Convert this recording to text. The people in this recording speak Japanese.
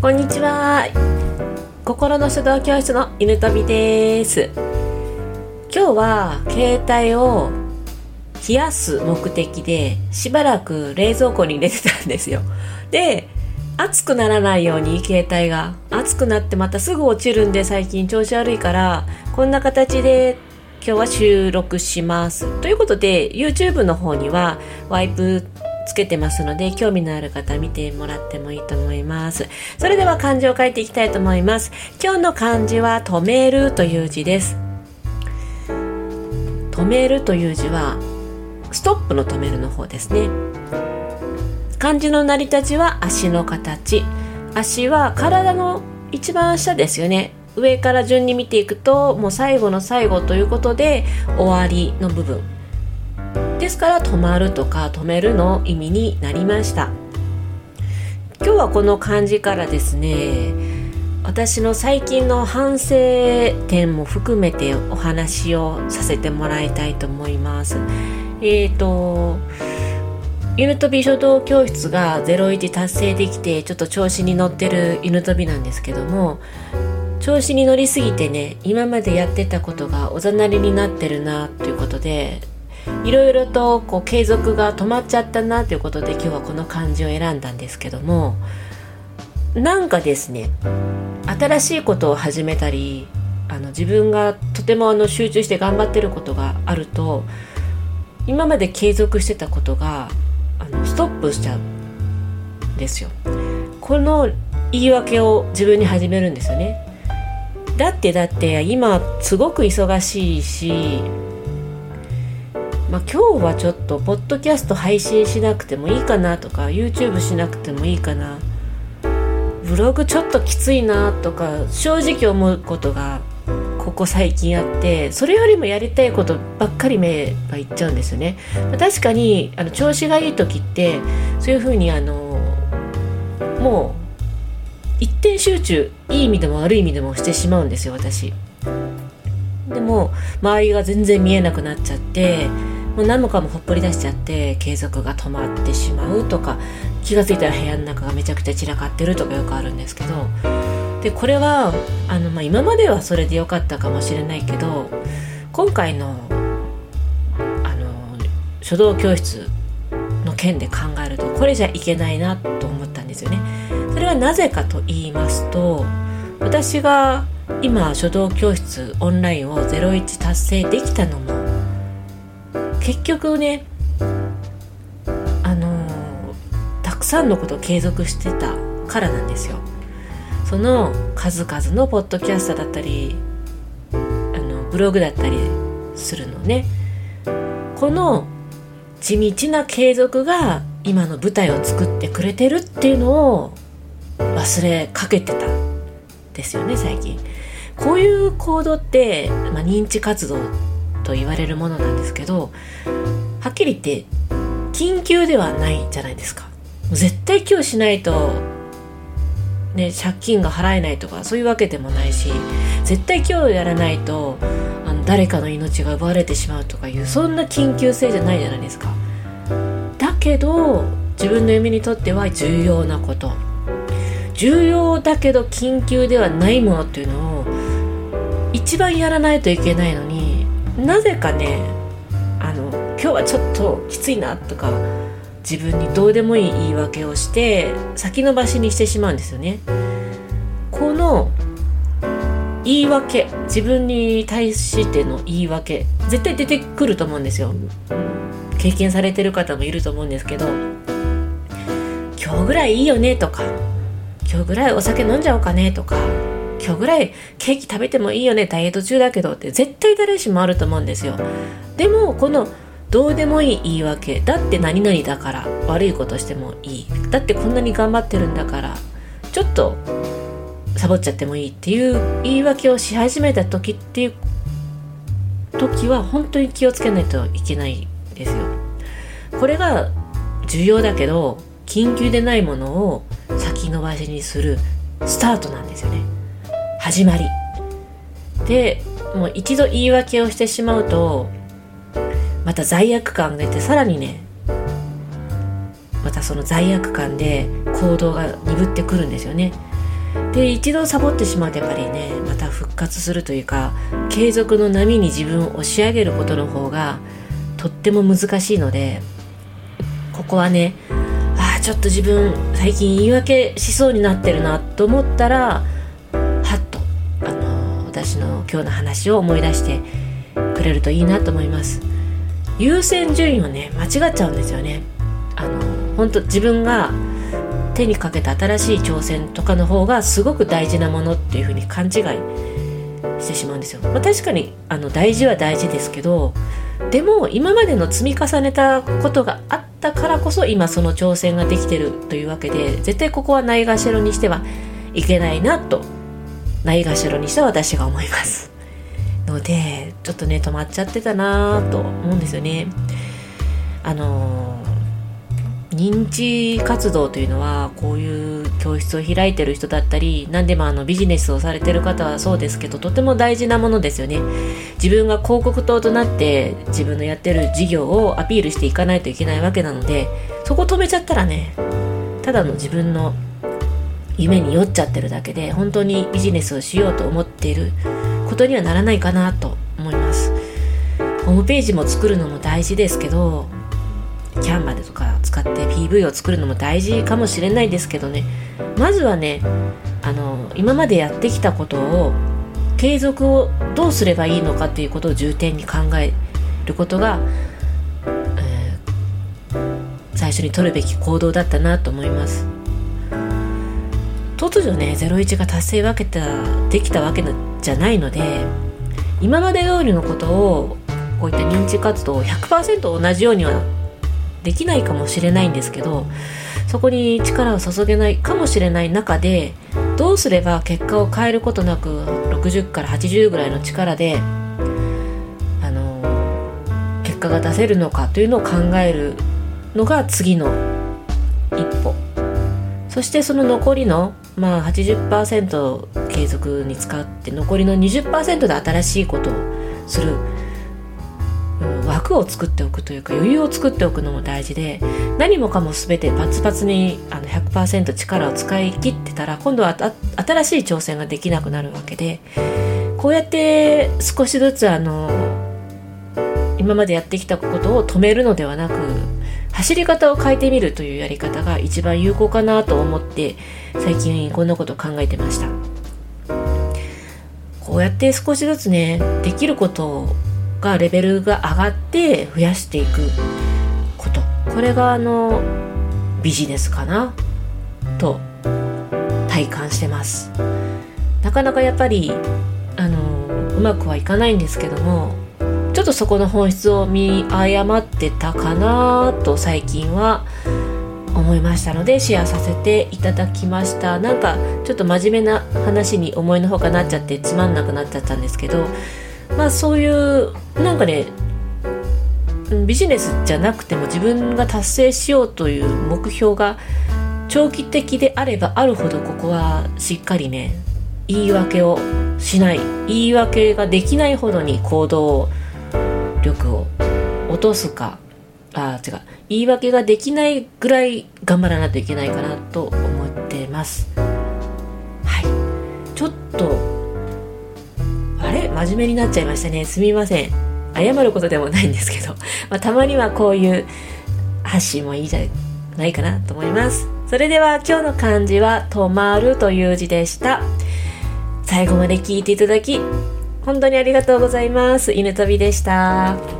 こんにちは。心の書道教室の犬飛びです。今日は携帯を冷やす目的でしばらく冷蔵庫に入れてたんですよ。で熱くならないように携帯が。熱くなってまたすぐ落ちるんで最近調子悪いからこんな形で今日は収録します。ということで YouTube の方にはワイプつけてますので興味のある方見てもらってもいいと思います。それでは漢字を書いていきたいと思います。今日の漢字は止めるという字です。止めるという字はストップの止めるの方ですね。漢字の成り立ちは足の形。足は体の一番下ですよね。上から順に見ていくともう最後の最後ということで終わりの部分。ですから止まるとか止めるの意味になりました。今日はこの漢字からですね私の最近の反省点も含めてお話をさせてもらいたいと思います。えっ、ー、と犬飛び書道教室が01達成できてちょっと調子に乗ってる犬飛びなんですけども調子に乗りすぎてね今までやってたことがおざなりになってるなということでいろいろとこう継続が止まっちゃったなということで今日はこの漢字を選んだんですけどもなんかですね新しいことを始めたりあの自分がとてもあの集中して頑張ってることがあると今まで継続してたことがあのストップしちゃうんですよ。この言い訳を自分に始めるんですよね。だってだって今すごく忙しいしまあ、今日はちょっとポッドキャスト配信しなくてもいいかなとか YouTube しなくてもいいかな。ブログちょっときついなとか正直思うことがここ最近あってそれよりもやりたいことばっかり目がいっちゃうんですよね。確かにあの調子がいい時ってそういうふうにあのもう一点集中いい意味でも悪い意味でもしてしまうんですよ私。でも周りが全然見えなくなっちゃってもう何もかもほっぽり出しちゃって継続が止まってしまうとか気が付いたら部屋の中がめちゃくちゃ散らかってるとかよくあるんですけどでこれはあの、まあ、今まではそれでよかったかもしれないけど今回のあの書道教室の件で考えるとこれじゃいけないなと思ったんですよね。それはなぜかと言いますと私が今書道教室オンラインを01達成できたのも結局ねあのたくさんのことを継続してたからなんですよ。その数々のポッドキャストだったりあのブログだったりするのね。この地道な継続が今の舞台を作ってくれてるっていうのを忘れかけてたんですよね最近。こういう行動って、まあ、認知活動と言われるものなんですけどはっきり言って緊急ではないじゃないですか。絶対今日しないとね借金が払えないとかそういうわけでもないし絶対今日やらないとあの誰かの命が奪われてしまうとかいうそんな緊急性じゃないじゃないですか。だけど自分の夢にとっては重要なこと。重要だけど緊急ではないものっていうのを一番やらないといけないのになぜかねあの今日はちょっときついなとか自分にどうでもいい言い訳をして先延ばしにしてしまうんですよね。この言い訳自分に対しての言い訳絶対出てくると思うんですよ。経験されてる方もいると思うんですけど今日ぐらいいいよねとか今日ぐらいお酒飲んじゃおうかねとか今日ぐらいケーキ食べてもいいよねダイエット中だけどって絶対誰しもあると思うんですよ。でもこのどうでもいい言い訳だって何々だから悪いことしてもいい。だってこんなに頑張ってるんだからちょっとサボっちゃってもいいっていう言い訳をし始めた時っていう時は本当に気をつけないといけないですよ。これが重要だけど緊急でないものを先延ばしにするスタートなんですよね。始まり。でもう一度言い訳をしてしまうとまた罪悪感が出てさらにねまたその罪悪感で行動が鈍ってくるんですよね。で一度サボってしまうとやっぱりねまた復活するというか継続の波に自分を押し上げることの方がとっても難しいのでここはねああちょっと自分最近言い訳しそうになってるなと思ったら私の今日の話を思い出してくれるといいなと思います。優先順位をね間違っちゃうんですよね。あの本当自分が手にかけた新しい挑戦とかの方がすごく大事なものっていう風に勘違いしてしまうんですよ、まあ、確かにあの大事は大事ですけどでも今までの積み重ねたことがあったからこそ今その挑戦ができてるというわけで絶対ここはないがしろにしてはいけないなとないがしろにした私が思います。のでちょっとね止まっちゃってたなと思うんですよね。あの認知活動というのはこういう教室を開いてる人だったり何でもあのビジネスをされてる方はそうですけどとても大事なものですよね。自分が広告塔となって自分のやってる事業をアピールしていかないといけないわけなのでそこ止めちゃったらねただの自分の夢に酔っちゃってるだけで本当にビジネスをしようと思っていることにはならないかなと思います。ホームページも作るのも大事ですけどキャンバでとか使って PV を作るのも大事かもしれないですけどね。まずはねあの今までやってきたことを継続をどうすればいいのかっていうことを重点に考えることが、えー、最初に取るべき行動だったなと思います。突如ね01が達成わけたできたわけじゃないので今まで通りのことをこういった認知活動を100%同じようにはできないかもしれないんですけどそこに力を注げないかもしれない中でどうすれば結果を変えることなく60から80ぐらいの力であの結果が出せるのかというのを考えるのが次の一歩。そしてその残りのまあ80%継続に使って残りの20%で新しいことをする。枠を作っておくというか余裕を作っておくのも大事で何もかも全てパツパツにあの100%力を使い切ってたら今度は新しい挑戦ができなくなるわけでこうやって少しずつあの今までやってきたことを止めるのではなく走り方を変えてみるというやり方が一番有効かなと思って最近こんなことを考えてました。こうやって少しずつねできることがレベルが上がって増やしていくこと。これがあのビジネスかな？と体感してます。なかなかやっぱりあのうまくはいかないんですけどもちょっとそこの本質を見誤ってたかなと最近は思いましたのでシェアさせていただきました。なんかちょっと真面目な話に思いのほかなっちゃってつまんなくなっちゃったんですけどまあそういうなんかねビジネスじゃなくても自分が達成しようという目標が長期的であればあるほどここはしっかりね言い訳をしない言い訳ができないほどに行動を力を落とすかあ違う言い訳ができないぐらい頑張らないといけないかなと思ってます。はい。ちょっとあれ？真面目になっちゃいましたね。すみません。謝ることでもないんですけど、まあ、たまにはこういう発信もいいじゃないかなと思います。それでは今日の漢字は「止まる」という字でした。最後まで聞いていただき本当にありがとうございます。犬飛びでした。